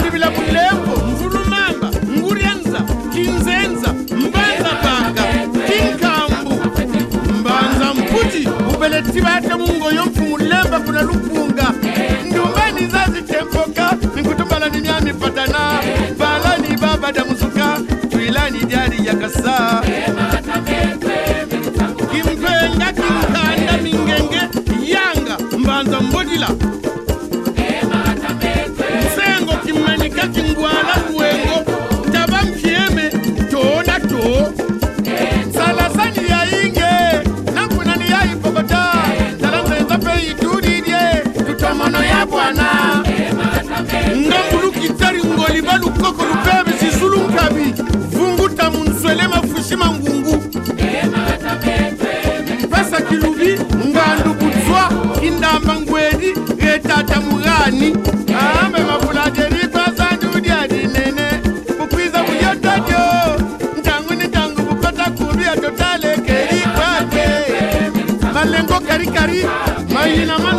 ndivila bulembo mvulumamba nguryanza kinzenza mbanza panga kinkambu. Mbanza mputi ubeleti bate mungoyo mfumulemba kuna lupunga. Ndumbani zazitempoka ninkutumbala ni myami patana. Balani baba damuzuka twilani dyari yakasa kimpenga kinkanda mingenge yanga mbanza mbodila mukulu pebe zizulu nkabi vunguta munzwele mafushima ngungu pesa kilubi ngandu budzwa indamba ngwedi retata mugani ambe mafulate litwazandiudiadinene bukwiza buyotatyo ntangu ni ntangu kubi atotale keli malengo karikari mayina ma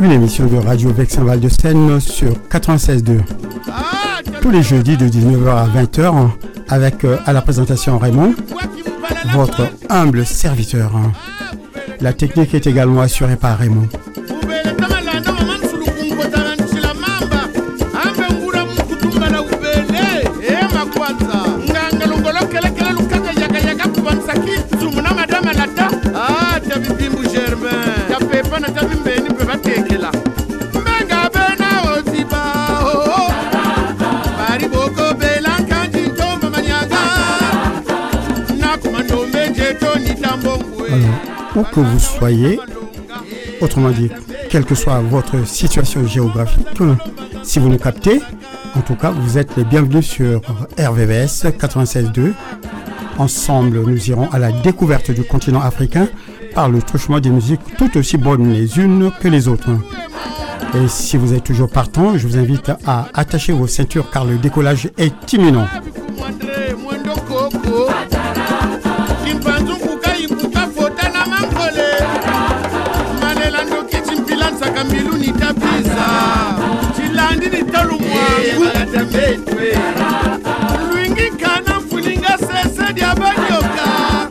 Une émission de Radio Vexin Val de Seine sur 96.2. Ah, Tous les jeudis de 19h à 20h avec euh, à la présentation Raymond, votre humble serviteur. La technique est également assurée par Raymond. Où que vous soyez, autrement dit, quelle que soit votre situation géographique, si vous nous captez, en tout cas, vous êtes les bienvenus sur RVVS 96.2. Ensemble, nous irons à la découverte du continent africain par le truchement des musiques tout aussi bonnes les unes que les autres. Et si vous êtes toujours partant, je vous invite à attacher vos ceintures car le décollage est imminent. vita vetwe sese dia banyoka.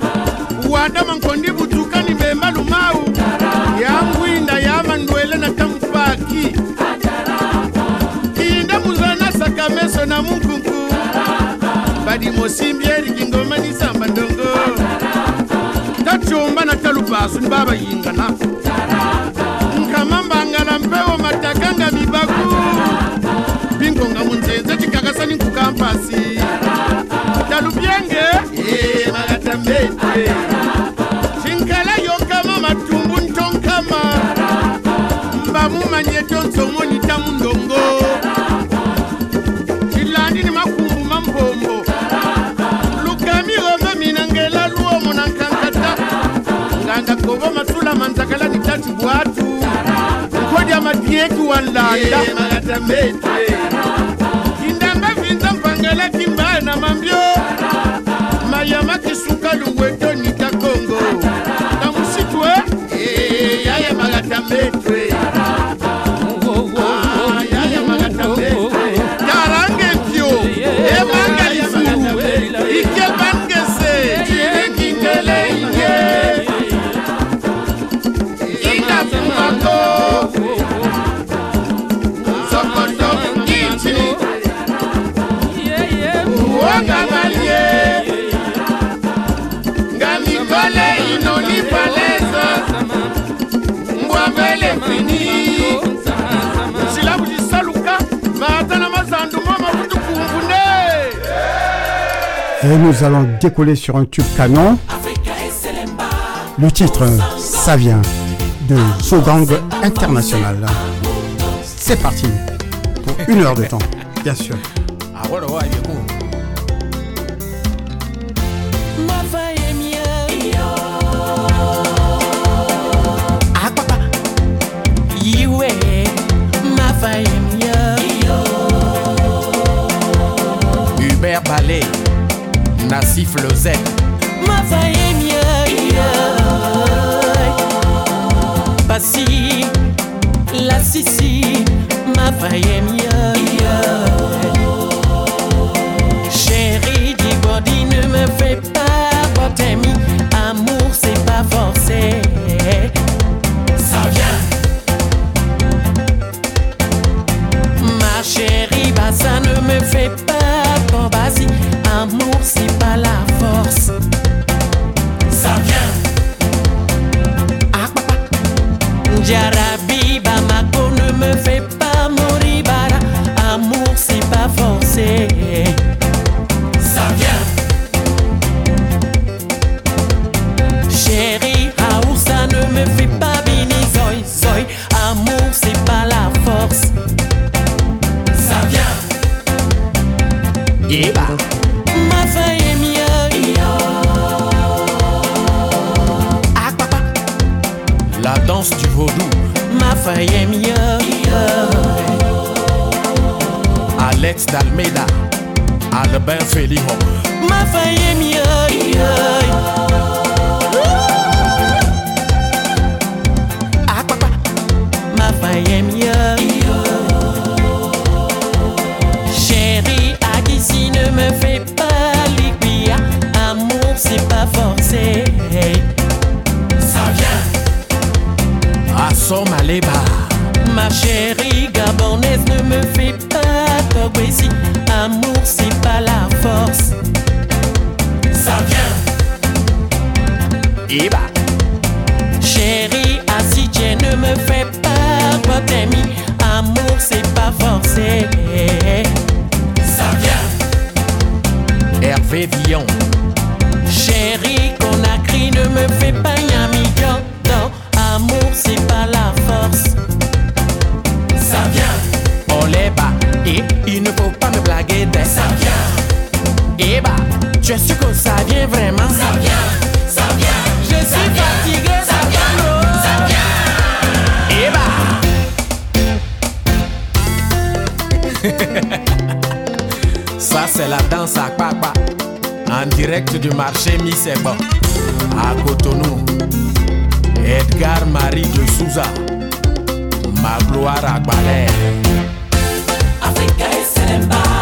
Wada mankondi butukani bemba lumau. Ya na tamufaki inda na munkunku badimosimbi erikingoma ni na talupasu ni babayingana nkamambangala mpewo byenge eh, magatambete shinkala yokama matumbu ntonkama mbamumanye tonsomoni tamundongo Chilandi ni makumbu mampombo. Lukamiro maminangela luomo na nkankata nganga kobo matula manzakala ni tatu bwatu nkodya madietu wa nlanda. Eh, magatambete kindamba vinza mpangala kimbaya na mambyo yayamaki suka luweto nita kongo na musitu e eh, eyayamaka eh, eh, ta metwe Et nous allons décoller sur un tube canon. Le titre, ça vient de Sogang International. C'est parti pour une heure de temps, bien sûr. sifflosait Ma faille est mienne Pas si, la si si Ma faille est mienne amour, c'est pas la danse à papa. En direct du marché Misebo à Cotonou. Edgar Marie de Souza, ma gloire à Balais. Africa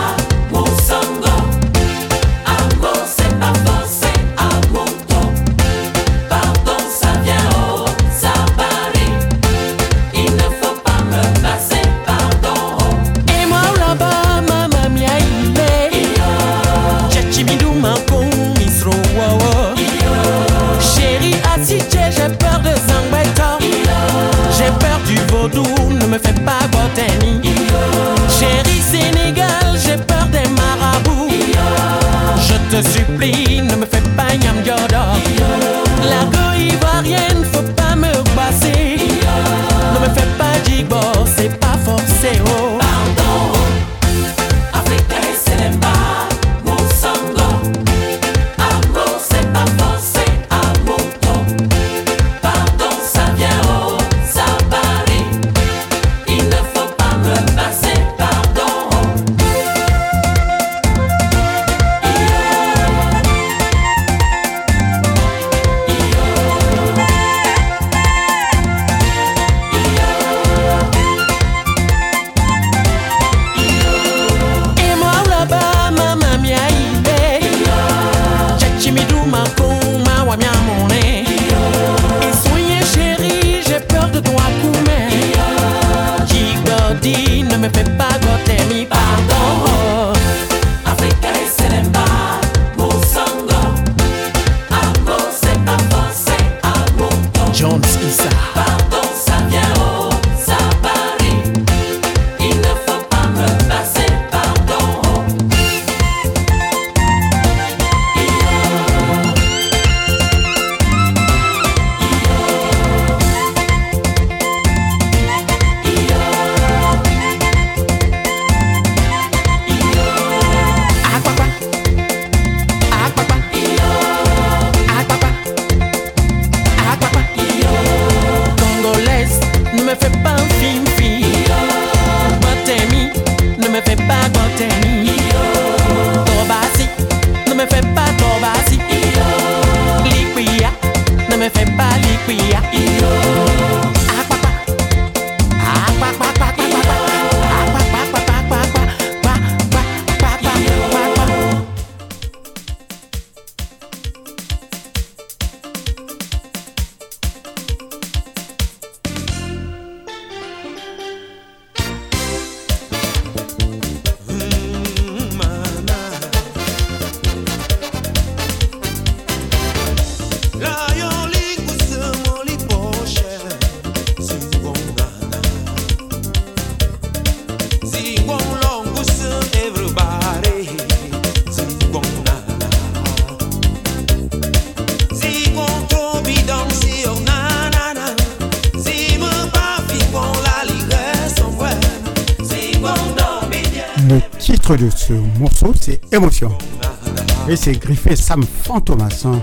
Sam Fantomas. Hein.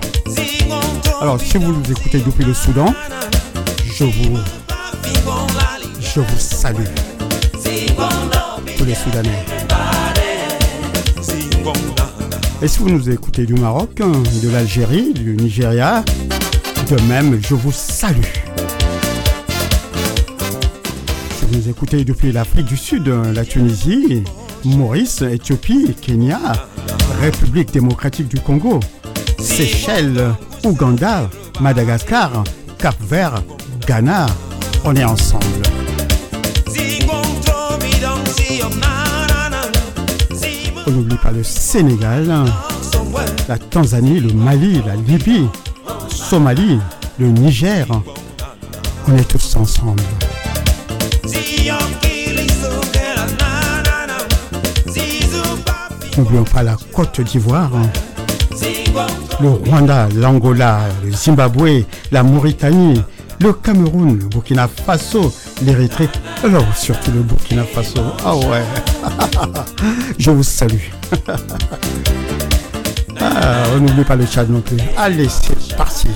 Alors, si vous nous écoutez depuis le Soudan, je vous, je vous salue. Tous les Soudanais. Et si vous nous écoutez du Maroc, hein, de l'Algérie, du Nigeria, de même, je vous salue. Si vous nous écoutez depuis l'Afrique du Sud, la Tunisie, Maurice, Éthiopie, Kenya, République démocratique du Congo, Seychelles, Ouganda, Madagascar, Cap-Vert, Ghana, on est ensemble. On n'oublie pas le Sénégal, la Tanzanie, le Mali, la Libye, Somalie, le Niger. On est tous ensemble. N'oublions pas la Côte d'Ivoire, le Rwanda, l'Angola, le Zimbabwe, la Mauritanie, le Cameroun, le Burkina Faso, l'Érythrée, alors surtout le Burkina Faso. Ah ouais, je vous salue. Ah, on n'oublie pas le Tchad non plus. Allez, c'est parti.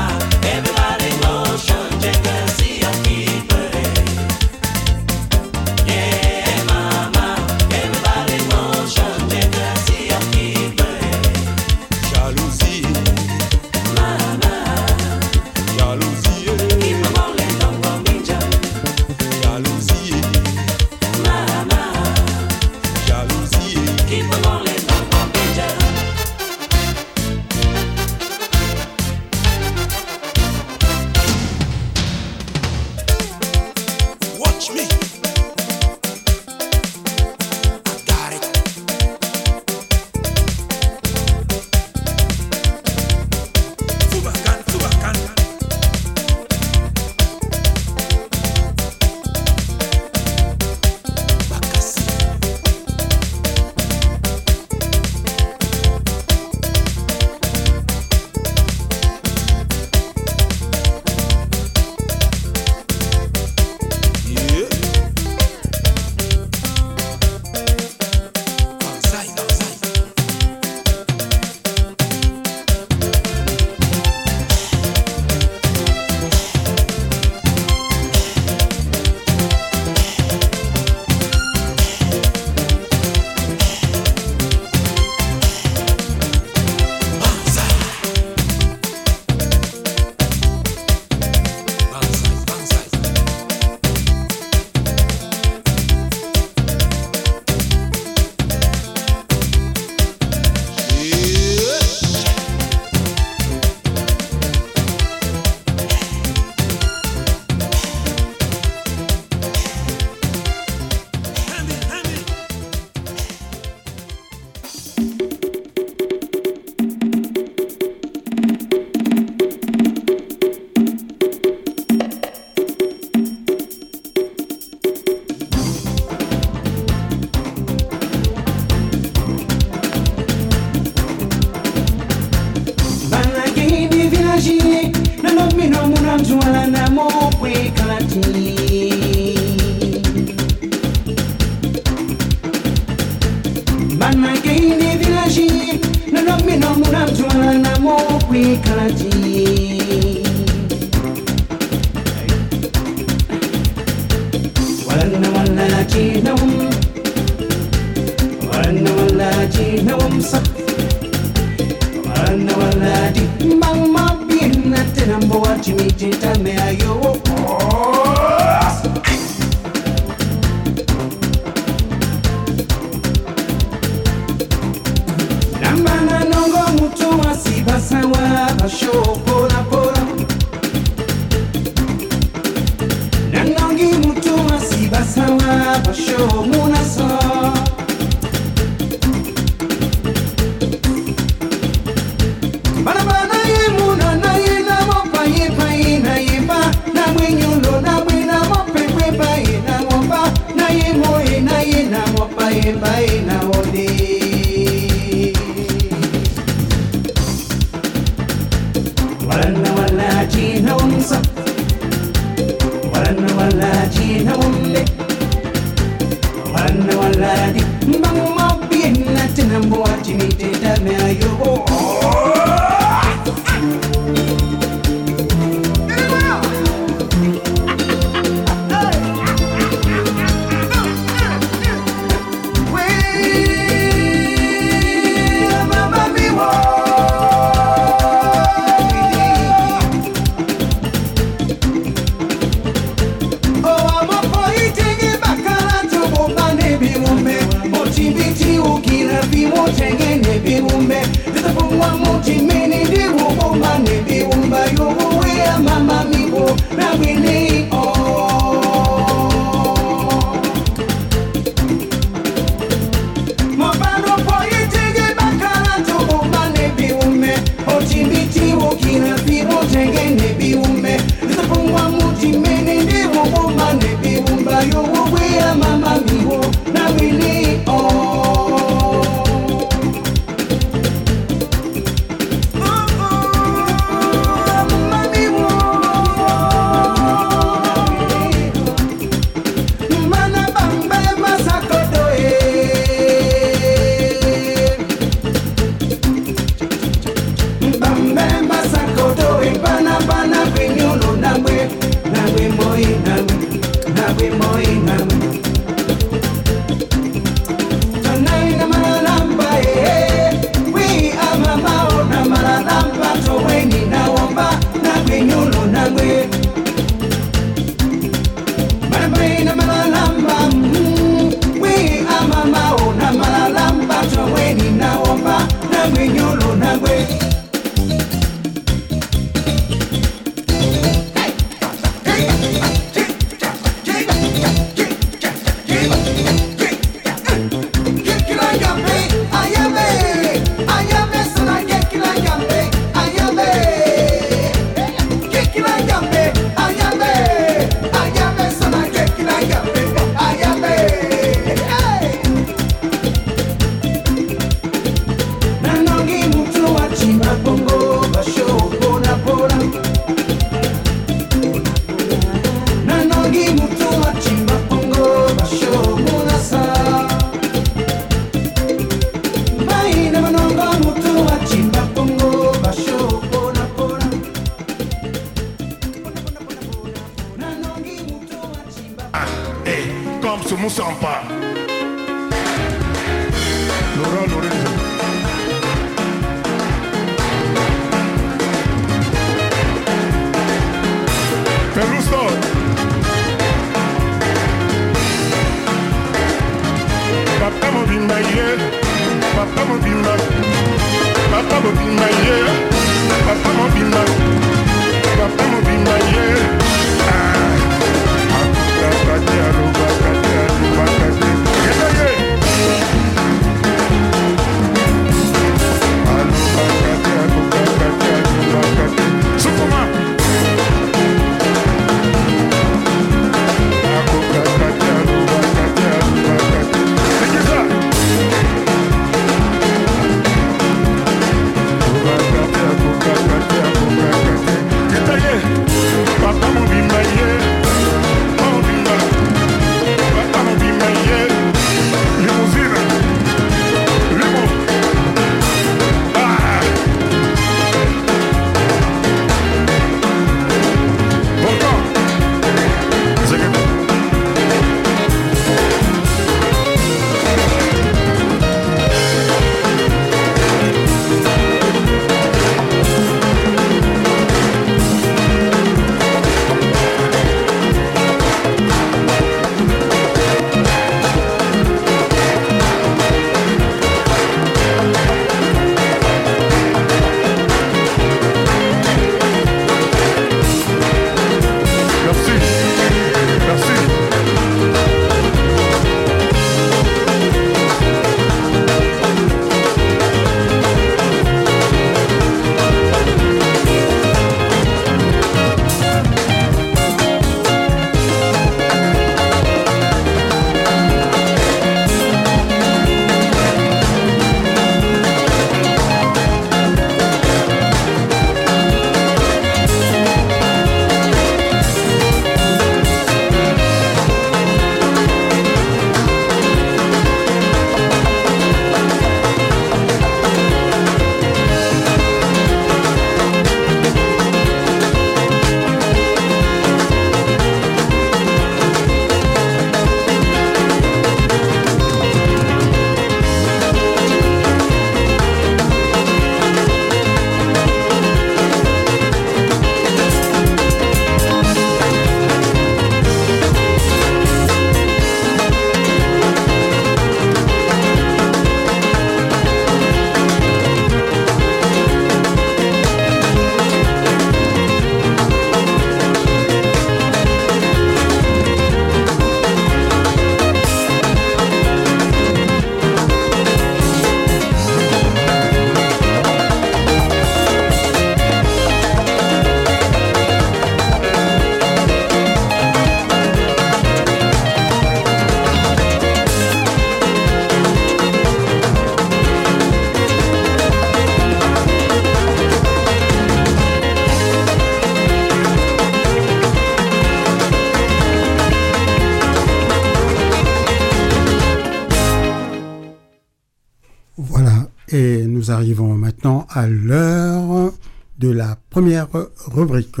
Arrivons maintenant à l'heure de la première rubrique.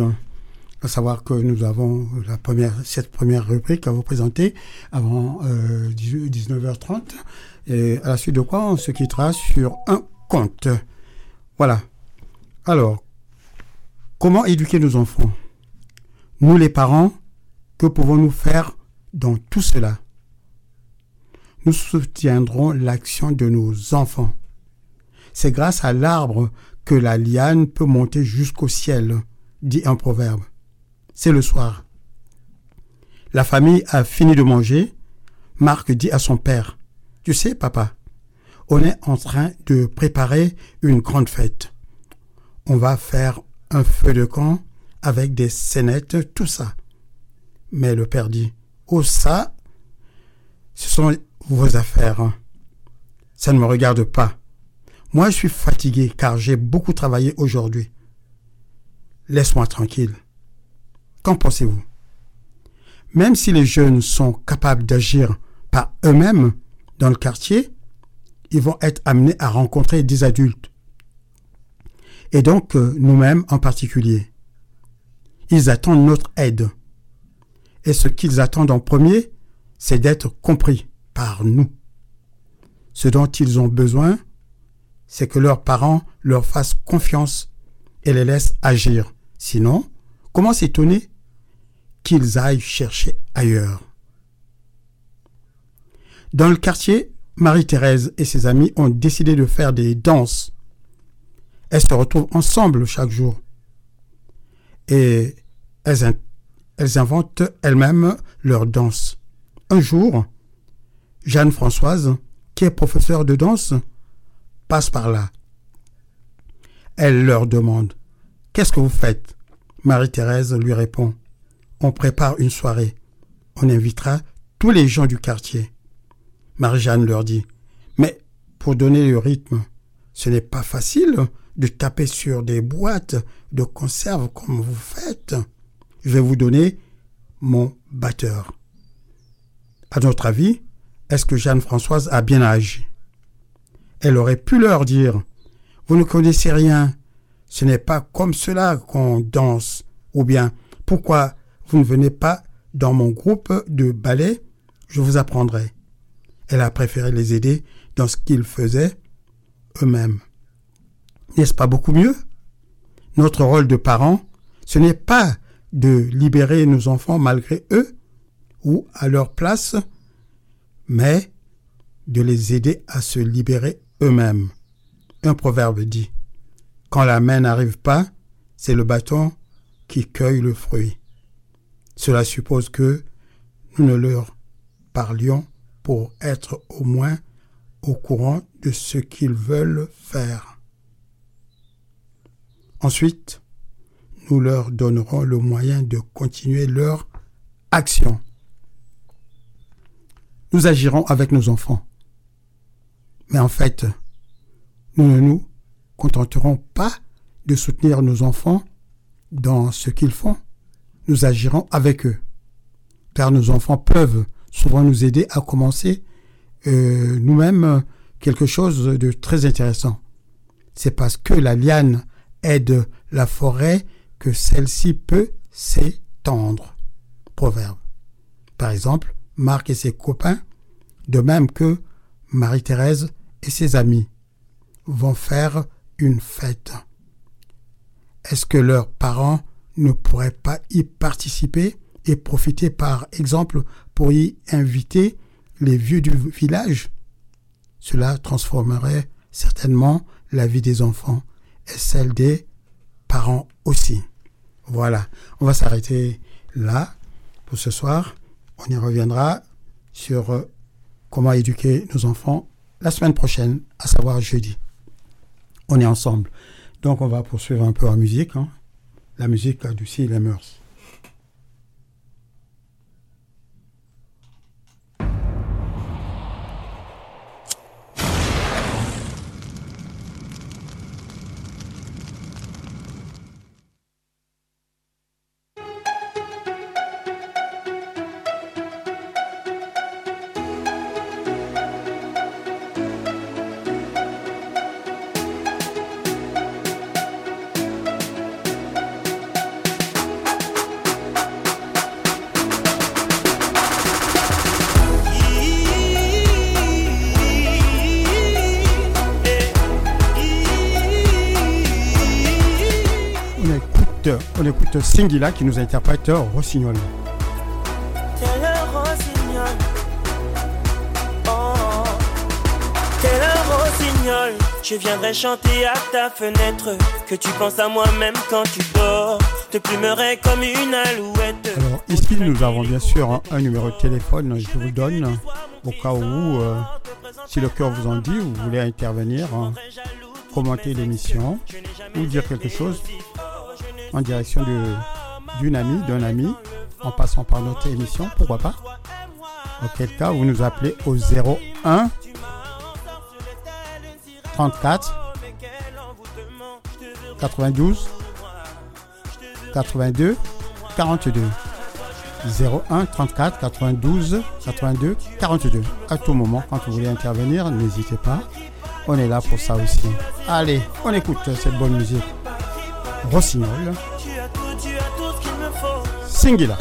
À savoir que nous avons la première, cette première rubrique à vous présenter avant euh, 19h30. Et à la suite de quoi on se quittera sur un conte. Voilà. Alors, comment éduquer nos enfants? Nous les parents, que pouvons-nous faire dans tout cela? Nous soutiendrons l'action de nos enfants. C'est grâce à l'arbre que la liane peut monter jusqu'au ciel, dit un proverbe. C'est le soir. La famille a fini de manger. Marc dit à son père, Tu sais, papa, on est en train de préparer une grande fête. On va faire un feu de camp avec des scénettes, tout ça. Mais le père dit, Oh ça, ce sont vos affaires. Ça ne me regarde pas. Moi, je suis fatigué car j'ai beaucoup travaillé aujourd'hui. Laisse-moi tranquille. Qu'en pensez-vous? Même si les jeunes sont capables d'agir par eux-mêmes dans le quartier, ils vont être amenés à rencontrer des adultes. Et donc, euh, nous-mêmes en particulier. Ils attendent notre aide. Et ce qu'ils attendent en premier, c'est d'être compris par nous. Ce dont ils ont besoin, c'est que leurs parents leur fassent confiance et les laissent agir. Sinon, comment s'étonner qu'ils aillent chercher ailleurs? Dans le quartier, Marie-Thérèse et ses amis ont décidé de faire des danses. Elles se retrouvent ensemble chaque jour. Et elles, elles inventent elles-mêmes leurs danses. Un jour, Jeanne-Françoise, qui est professeure de danse, passe par là. Elle leur demande Qu'est-ce que vous faites? Marie-Thérèse lui répond On prépare une soirée. On invitera tous les gens du quartier. Marie-Jeanne leur dit Mais pour donner le rythme, ce n'est pas facile de taper sur des boîtes de conserve comme vous faites. Je vais vous donner mon batteur. À notre avis, est-ce que Jeanne-Françoise a bien agi? Elle aurait pu leur dire Vous ne connaissez rien, ce n'est pas comme cela qu'on danse, ou bien pourquoi vous ne venez pas dans mon groupe de ballet, je vous apprendrai. Elle a préféré les aider dans ce qu'ils faisaient eux-mêmes. N'est-ce pas beaucoup mieux? Notre rôle de parents, ce n'est pas de libérer nos enfants malgré eux ou à leur place, mais de les aider à se libérer eux-mêmes. Un proverbe dit Quand la main n'arrive pas, c'est le bâton qui cueille le fruit. Cela suppose que nous ne leur parlions pour être au moins au courant de ce qu'ils veulent faire. Ensuite, nous leur donnerons le moyen de continuer leur action. Nous agirons avec nos enfants. Mais en fait, nous ne nous contenterons pas de soutenir nos enfants dans ce qu'ils font. Nous agirons avec eux. Car nos enfants peuvent souvent nous aider à commencer euh, nous-mêmes quelque chose de très intéressant. C'est parce que la liane aide la forêt que celle-ci peut s'étendre. Proverbe. Par exemple, Marc et ses copains, de même que Marie-Thérèse et ses amis, vont faire une fête. Est-ce que leurs parents ne pourraient pas y participer et profiter par exemple pour y inviter les vieux du village? Cela transformerait certainement la vie des enfants et celle des parents aussi. Voilà, on va s'arrêter là pour ce soir. On y reviendra sur euh, comment éduquer nos enfants la semaine prochaine, à savoir jeudi. On est ensemble. Donc on va poursuivre un peu en musique. hein. La musique adoucit les mœurs. On écoute Singila qui nous interprète Rossignol. Oh. Le rossignol. Je viendrai chanter à ta fenêtre. Que tu penses à moi même quand tu dors. Te plumerai comme une alouette. Alors ici, nous avons bien sûr un, un numéro de téléphone, je vous le donne, au cas où, euh, si le cœur vous en dit, vous voulez intervenir, hein, commenter l'émission ou dire quelque chose en direction d'une amie, d'un ami, en passant par notre émission, pourquoi pas. Auquel cas, vous nous appelez au 01 34 92 82 42 01 34 92 82 42. À tout moment, quand vous voulez intervenir, n'hésitez pas. On est là pour ça aussi. Allez, on écoute cette bonne musique. Rossignol. Singila.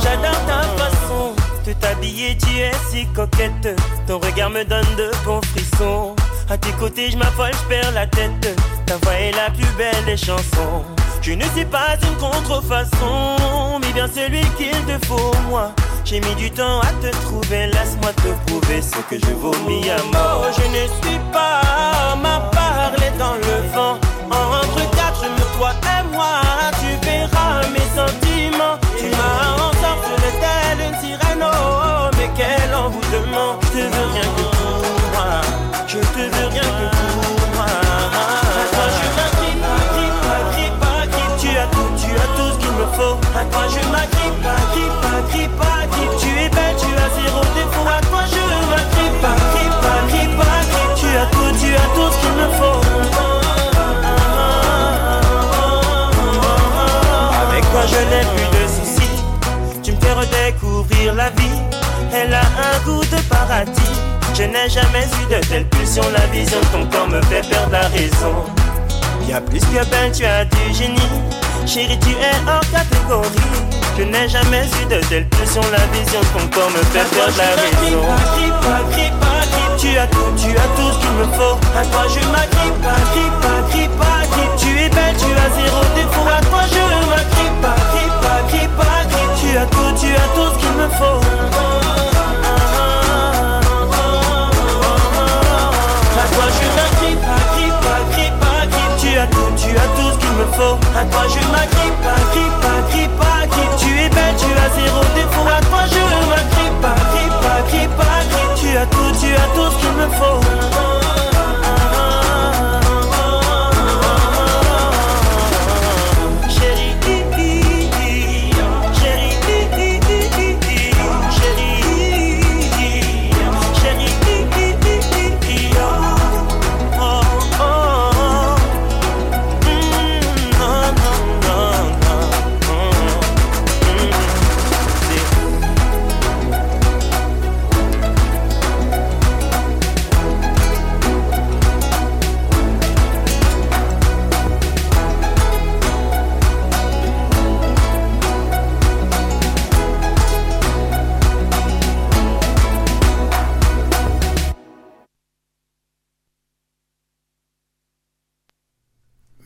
J'adore ta façon de t'habiller, tu es si coquette. Ton regard me donne de bons frissons. À tes côtés, je m'affole, je perds la tête. Ta voix est la plus belle des chansons. Je ne suis pas une contrefaçon, mais bien celui qu'il te faut, moi. J'ai mis du temps à te trouver, laisse-moi te prouver ce que je vomis à mort. Je ne suis pas ma parler dans le vent. Entre quatre, je me toi et moi, tu verras mes sentiments. Tu m'as ensorcelé telle une sirène, oh, mais quel envoûtement. Je te veux rien que pour moi, je te veux rien que pour moi. Toi je m'agrippe, agrippe, agrippe, agrippe. Tu as tout, ce qu'il me faut. Redécouvrir la vie. Elle a un goût de paradis. Je n'ai jamais eu de telle pulsion. La vision de ton corps me fait perdre la raison. Y'a plus que belle, tu as du génie. Chérie, tu es hors catégorie. Je n'ai jamais eu de telle pulsion. La vision de ton corps me fait perdre la raison. Tu as tout, tu as tout ce qu'il me faut. À toi je m'agrippe, agrippe, agrippe, agrippe Tu es belle, tu as zéro défaut. À toi je m'agrippe, agrippe, agrippe, agrippe Tu as tout, tu as tout ce qu'il me faut. À toi je m'agrippe, agrippe, agrippe, agrippe. Tu as tout, tu as tout ce qu'il me faut. À toi je m'agrippe, agrippe, agrippe, agrippe. Tu es belle, tu as zéro défaut. À toi je m'agrippe, agrippe, agrippe, agrippe. Tu as tout, tu as tout ce qu'il me faut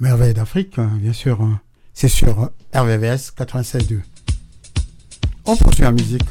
Merveille d'Afrique, hein, bien sûr. hein. C'est sur euh, RVVS 96.2. On poursuit la musique.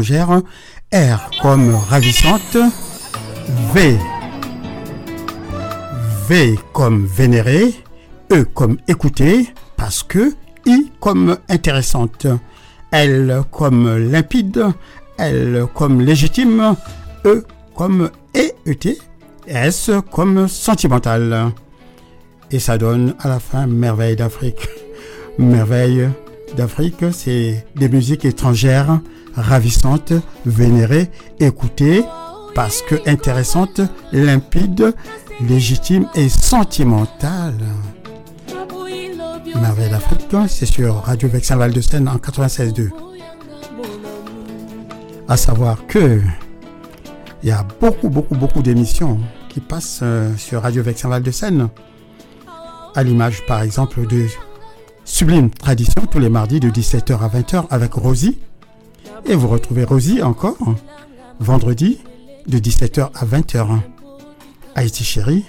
R comme ravissante, V. V comme vénérée, E comme écoutée, parce que, I comme intéressante, L comme limpide, L comme légitime, E comme EET, S comme sentimentale. Et ça donne à la fin Merveille d'Afrique. Merveille d'Afrique, c'est des musiques étrangères ravissantes, vénérées, écoutées, parce que intéressantes, limpides, légitimes et sentimentales. Merveille d'Afrique, c'est sur Radio Vexin Val de Seine en 96.2. À savoir que il y a beaucoup, beaucoup, beaucoup d'émissions qui passent euh, sur Radio Vexin Val de Seine. À l'image, par exemple, de Sublime Tradition tous les mardis de 17h à 20h avec Rosie. Et vous retrouvez Rosie encore vendredi de 17h à 20h. Haïti chérie,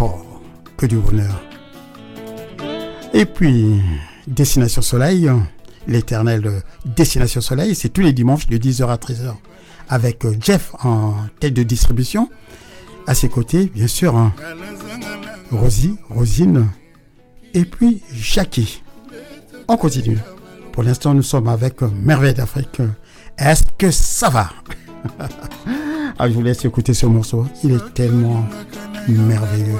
oh, que du bonheur. Et puis, Destination Soleil, l'éternel Destination Soleil, c'est tous les dimanches de 10h à 13h avec Jeff en tête de distribution. À ses côtés, bien sûr, hein, Rosie, Rosine, et puis Jackie. On continue. Pour l'instant, nous sommes avec euh, Merveille d'Afrique. Est-ce que ça va? Ah, Je vous laisse écouter ce morceau. Il est tellement merveilleux.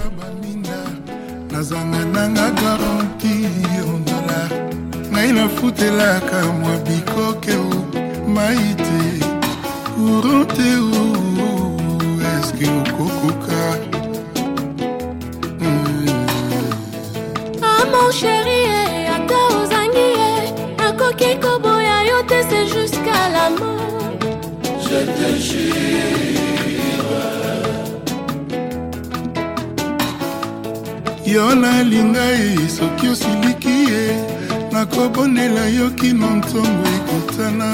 Ah mon chéri, yo nalinga ye soki osiliki ye nakobonela yo kino ntongo ekotana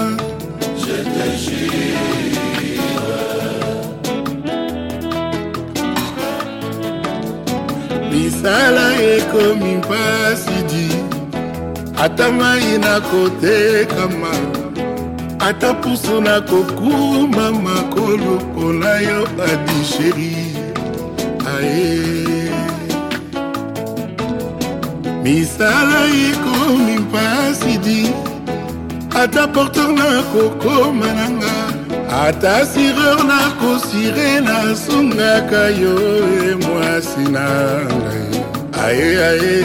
misala ekomi mpasi di ata mai nakotekama ata pusu nakokuma makolo mpona yo adi sheri aye misala ekomi mpasi di ata porteur nakokoma nanga ata sireur nakosire nasungaka yo e mwasi na ngai. Aye aye.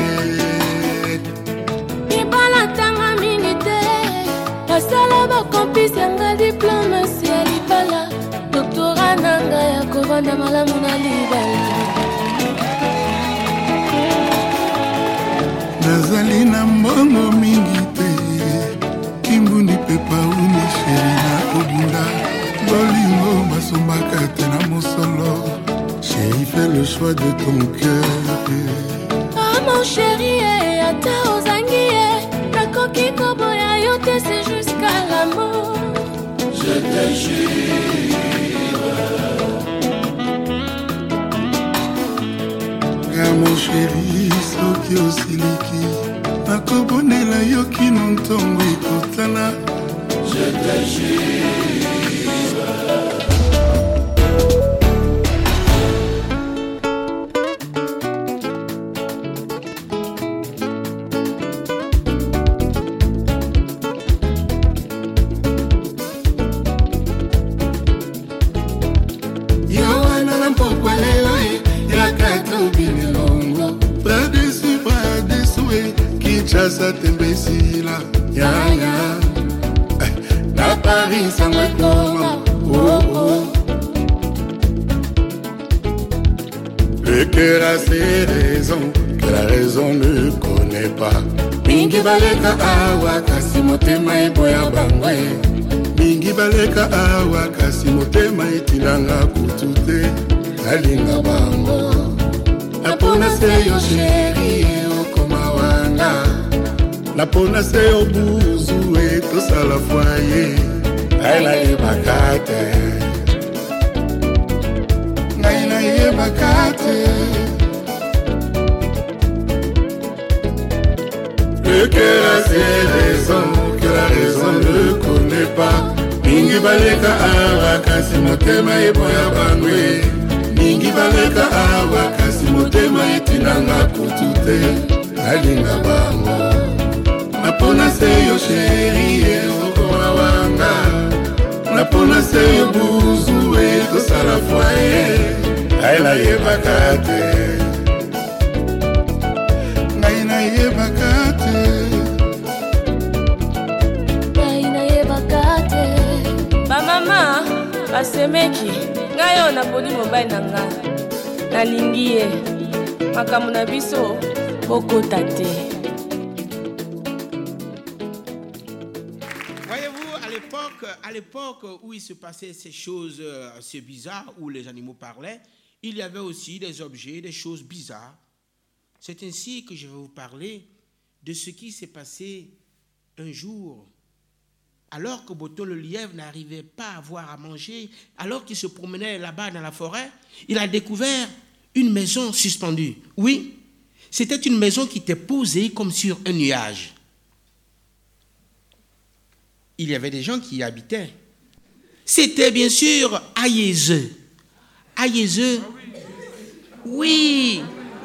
Libala ntanga mingi te basala bakompisi yanga diplome si ya libala. Doktora na ngai ya kovanda malamu na libala nazali na mbongo mingi te. Kimbundi mpe pauni sheri na kobunda bolingo basombaka te na mosolo. Sheri fait le choix de ton cœur. Ah mon chéri, eh, ata ozangi ye nakoki koboya yo te se jusqu'à la mort. Je te nga mosheri soki osiliki nakobonela yo kino ntongo ekotana baleka awa kasi motema etinanga kutu te. Nalinga bango. Napona se yo sheri okoma wanga napona se yo buzu e tosala fwaye ngai nayebaka te. Ngai nayebaka te. Le cœur a ses raisons que la raison ne connaît pas. Mingi baleka awa kasi motema eboya bangwe. Mingi baleka awa kasi motema etinanga kutu te. Nalinga bango. Napona se yo sheri e okoa wanga. Napona se yo buzu e tosala fwaye. Ngai nayebaka te. Basemeki ngai oyo naponi mobali na ngai nalingi ye makambo na biso bokota te à l'époque, où il se passait ces choses euh, assez bizarres, où les animaux parlaient, il y avait aussi des objets, des choses bizarres. C'est ainsi que je vais vous parler de ce qui s'est passé un jour, alors que Boto le lièvre n'arrivait pas à avoir à manger, alors qu'il se promenait là-bas dans la forêt, il a découvert une maison suspendue. Oui, c'était une maison qui était posée comme sur un nuage. Il y avait des gens qui y habitaient. C'était bien sûr Aïezeux. Aïezeux, oui,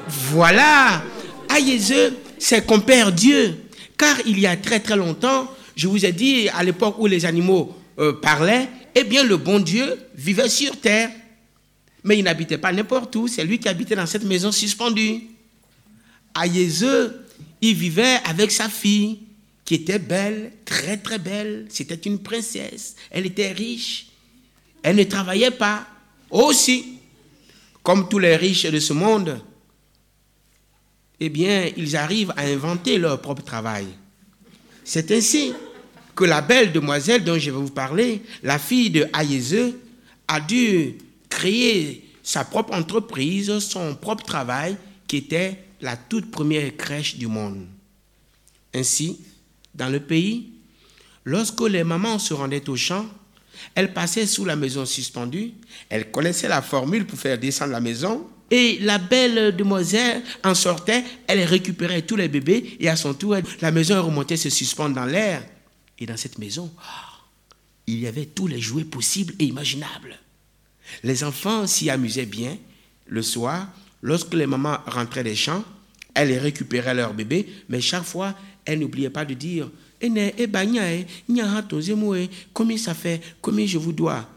voilà. Aïezeux, c'est compère Dieu. Car il y a très très longtemps, je vous ai dit, à l'époque où les animaux euh, parlaient, eh bien le bon Dieu vivait sur terre. Mais il n'habitait pas n'importe où, c'est lui qui habitait dans cette maison suspendue. À Yézeu, il vivait avec sa fille, qui était belle, très très belle. C'était une princesse. Elle était riche. Elle ne travaillait pas. Aussi, comme tous les riches de ce monde, eh bien, ils arrivent à inventer leur propre travail. C'est ainsi que la belle demoiselle dont je vais vous parler, la fille de Aïezeu, a dû créer sa propre entreprise, son propre travail, qui était la toute première crèche du monde. Ainsi, dans le pays, lorsque les mamans se rendaient au champ, elles passaient sous la maison suspendue, elles connaissaient la formule pour faire descendre la maison, et la belle demoiselle en sortait, elle récupérait tous les bébés, et à son tour, la maison remontait se suspendre dans l'air. Et dans cette maison, ah, il y avait tous les jouets possibles et imaginables. Les enfants s'y amusaient bien. Le soir, lorsque les mamans rentraient des champs, elles récupéraient leurs bébés, mais chaque fois, elles n'oubliaient pas de dire Combien ça fait Combien je vous dois?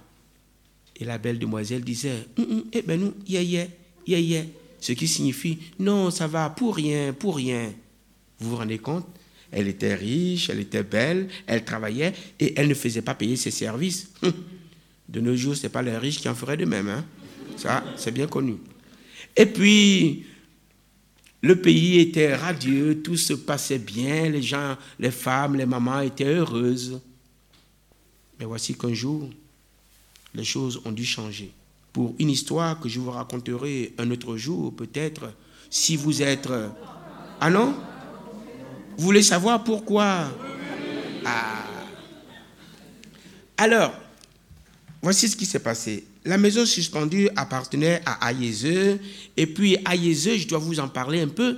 Et la belle demoiselle disait hum, hum, Eh ben nous, yeah, yeah. Ce qui signifie Non, ça va, pour rien, pour rien. Vous vous rendez compte Elle était riche, elle était belle, elle travaillait et elle ne faisait pas payer ses services. Hum. De nos jours, ce n'est pas les riches qui en feraient de même. Hein? Ça, c'est bien connu. Et puis, le pays était radieux, tout se passait bien, les gens, les femmes, les mamans étaient heureuses. Mais voici qu'un jour, les choses ont dû changer. Pour une histoire que je vous raconterai un autre jour, peut-être, si vous êtes... Ah non? Vous voulez savoir pourquoi? Ah. Alors, voici ce qui s'est passé. La maison suspendue appartenait à Aïezeu. Et puis Aïezeu, je dois vous en parler un peu.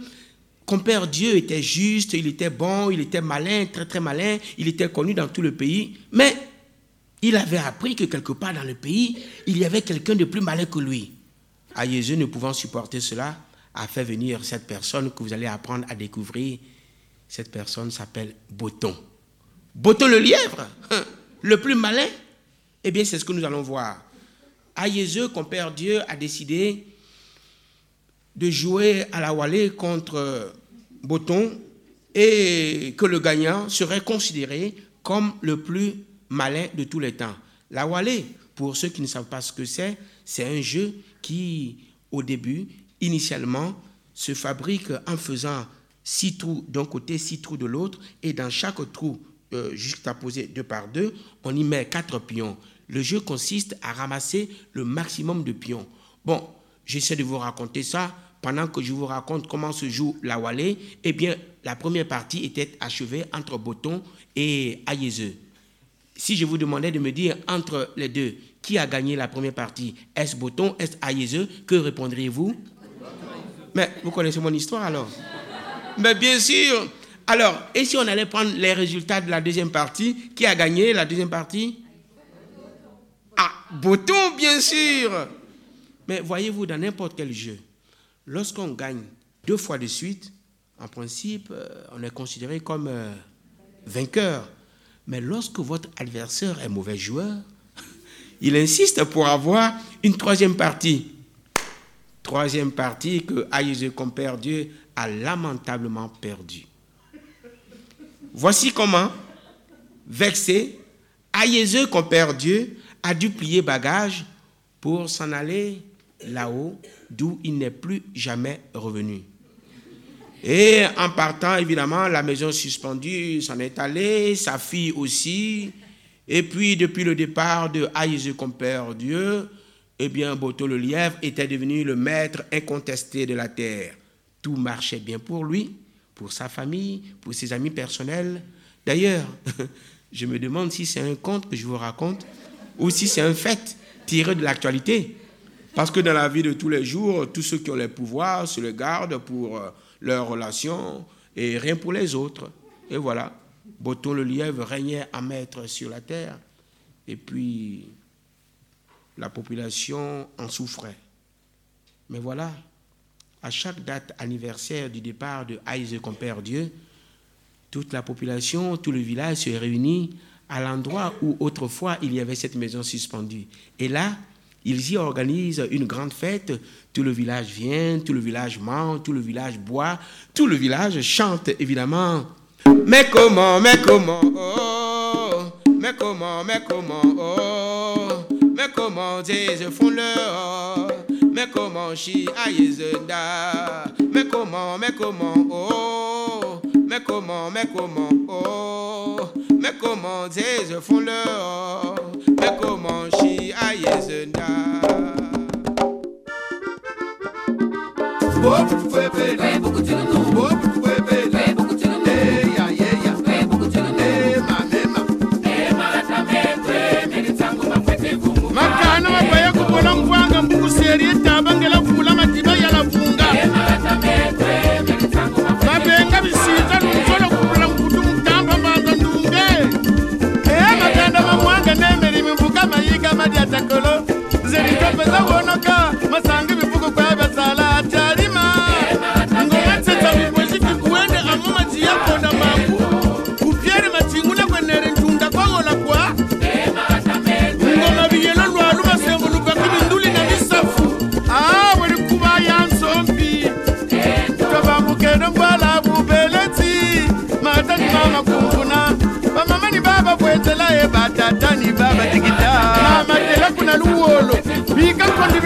Compère Dieu était juste, il était bon, il était malin, très très malin, il était connu dans tout le pays. Mais il avait appris que quelque part dans le pays, il y avait quelqu'un de plus malin que lui. Aïezeu, ne pouvant supporter cela, a fait venir cette personne que vous allez apprendre à découvrir. Cette personne s'appelle Boton. Boton le lièvre, hein, le plus malin. Eh bien, c'est ce que nous allons voir. Aïezeu, compère Dieu, a décidé de jouer à la Wallet contre Boton et que le gagnant serait considéré comme le plus malin de tous les temps. La Wallet, pour ceux qui ne savent pas ce que c'est, c'est un jeu qui, au début, initialement, se fabrique en faisant six trous d'un côté, six trous de l'autre, et dans chaque trou, euh, juxtaposé deux par deux, on y met quatre pions. Le jeu consiste à ramasser le maximum de pions. Bon, j'essaie de vous raconter ça pendant que je vous raconte comment se joue la Wallet. Eh bien, la première partie était achevée entre Boton et Ayezeu. Si je vous demandais de me dire entre les deux, qui a gagné la première partie? Est-ce Boton Est-ce Ayezeu Que répondriez-vous? Mais vous connaissez mon histoire alors? Mais bien sûr Alors, et si on allait prendre les résultats de la deuxième partie Qui a gagné la deuxième partie? Ah, Boton, bien sûr. Mais voyez-vous, dans n'importe quel jeu, lorsqu'on gagne deux fois de suite, en principe, euh, on est considéré comme euh, vainqueur. Mais lorsque votre adversaire est mauvais joueur, il insiste pour avoir une troisième partie. Troisième partie que Aïe compère Dieu a lamentablement perdu. Voici comment, vexé, Aïezeu compère Dieu a dû plier bagage pour s'en aller là-haut, d'où il n'est plus jamais revenu. Et en partant, évidemment, la maison suspendue s'en est allée, sa fille aussi. Et puis, depuis le départ de Aïe compère Dieu, eh bien, Boto le lièvre était devenu le maître incontesté de la terre. Tout marchait bien pour lui, pour sa famille, pour ses amis personnels. D'ailleurs, je me demande si c'est un conte que je vous raconte ou si c'est un fait tiré de l'actualité. Parce que dans la vie de tous les jours, tous ceux qui ont les pouvoirs se le gardent pour euh, leurs relations et rien pour les autres. Et voilà, Boton le lièvre régnait à maître sur la terre et puis la population en souffrait. Mais voilà, à chaque date anniversaire du départ de Aïe Compère Dieu, toute la population, tout le village se réunit à l'endroit où autrefois il y avait cette maison suspendue. Et là, ils y organisent une grande fête. Tout le village vient, tout le village mange, tout le village boit, tout le village chante évidemment. Mais comment, mais comment, oh, mais comment, mais comment, oh, mais comment, je le, oh, mais comment, chi aïezenda, mais comment, mais comment, oh, mais comment, mais comment, oh, mais comment, je font le, oh, mais comment, chi aïezenda. makana serie tabangela vula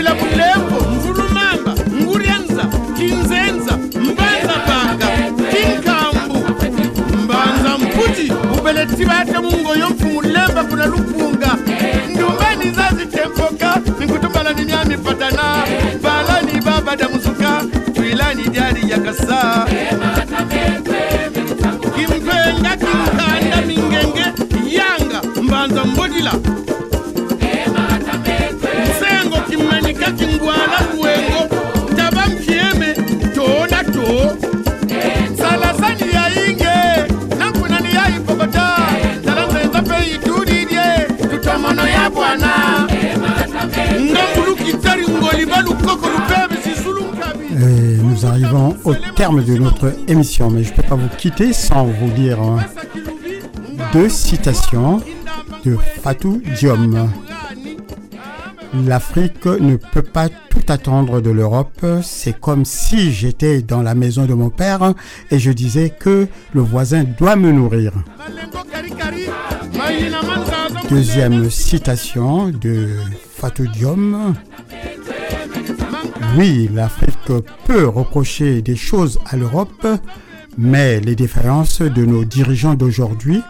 mvula mulembo mvurumamba nguryanza kinzenza mbanza panga kinkambu. Mbanza mputi ubeleti bate mungoyo mpfu mulemba kuna lupunga ndumbani zazitempoka nikutumbalani myamifatana balani babada musuka twilani dyali yakasa Et nous arrivons au terme de notre émission, mais je ne peux pas vous quitter sans vous lire hein, deux citations de Fatou Diom. L'Afrique ne peut pas tout attendre de l'Europe. C'est comme si j'étais dans la maison de mon père et je disais que le voisin doit me nourrir. Deuxième citation de Fatou Diom. Oui, l'Afrique peut reprocher des choses à l'Europe, mais les différences de nos dirigeants d'aujourd'hui,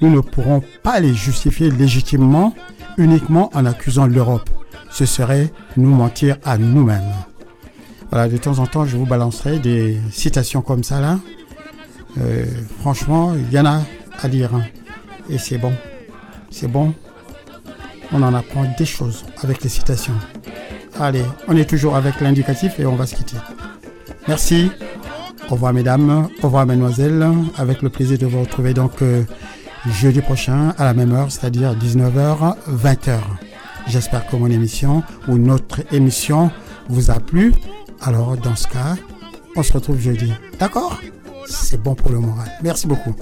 nous ne pourrons pas les justifier légitimement uniquement en accusant l'Europe. Ce serait nous mentir à nous-mêmes. Voilà, de temps en temps, je vous balancerai des citations comme ça là. Euh, franchement, il y en a à dire. hein. Et c'est bon. C'est bon. On en apprend des choses avec les citations. Allez, on est toujours avec l'indicatif et on va se quitter. Merci. Au revoir mesdames, au revoir mesdemoiselles. Avec le plaisir de vous retrouver donc euh, jeudi prochain à la même heure, c'est-à-dire 19h, 20h. J'espère que mon émission ou notre émission vous a plu. Alors dans ce cas, on se retrouve jeudi. D'accord? C'est bon pour le moral. Merci beaucoup.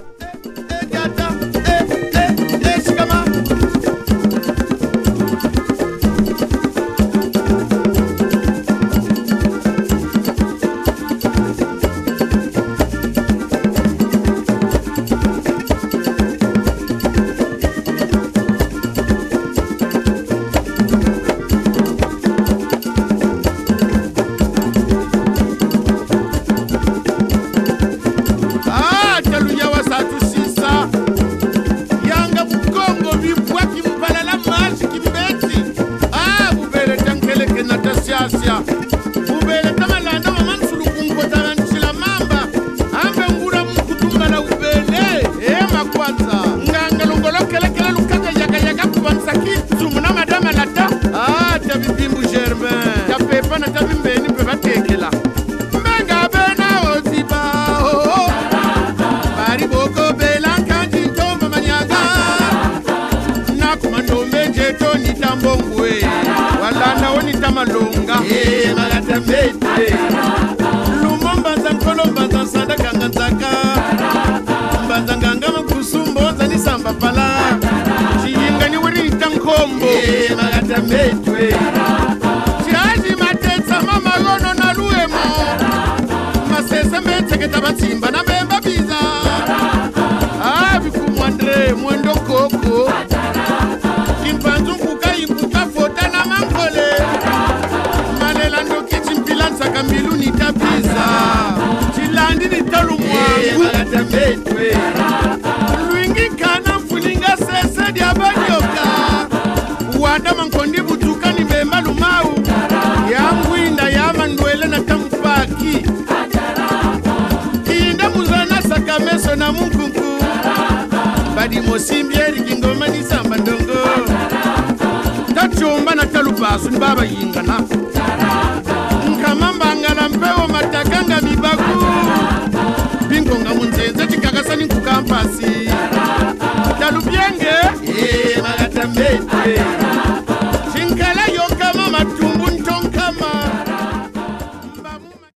matsimba na memba biza. Ah, Avikumwandre mwendo koko. Chimpanzu nkuka imbuka fota na mangole. Malela ndoki chimpilansaka mbilu nitabiza. Chilandi nitalumwangu eh, kadima osimbye likingoma nisamba ndongo. Tacumba na talupasu ni babayingana nkamambangala mpewo mataka nga mibaku. Bingonga munzenze cikakasani nkukampasi. Talubyenge. Eh, Magatambe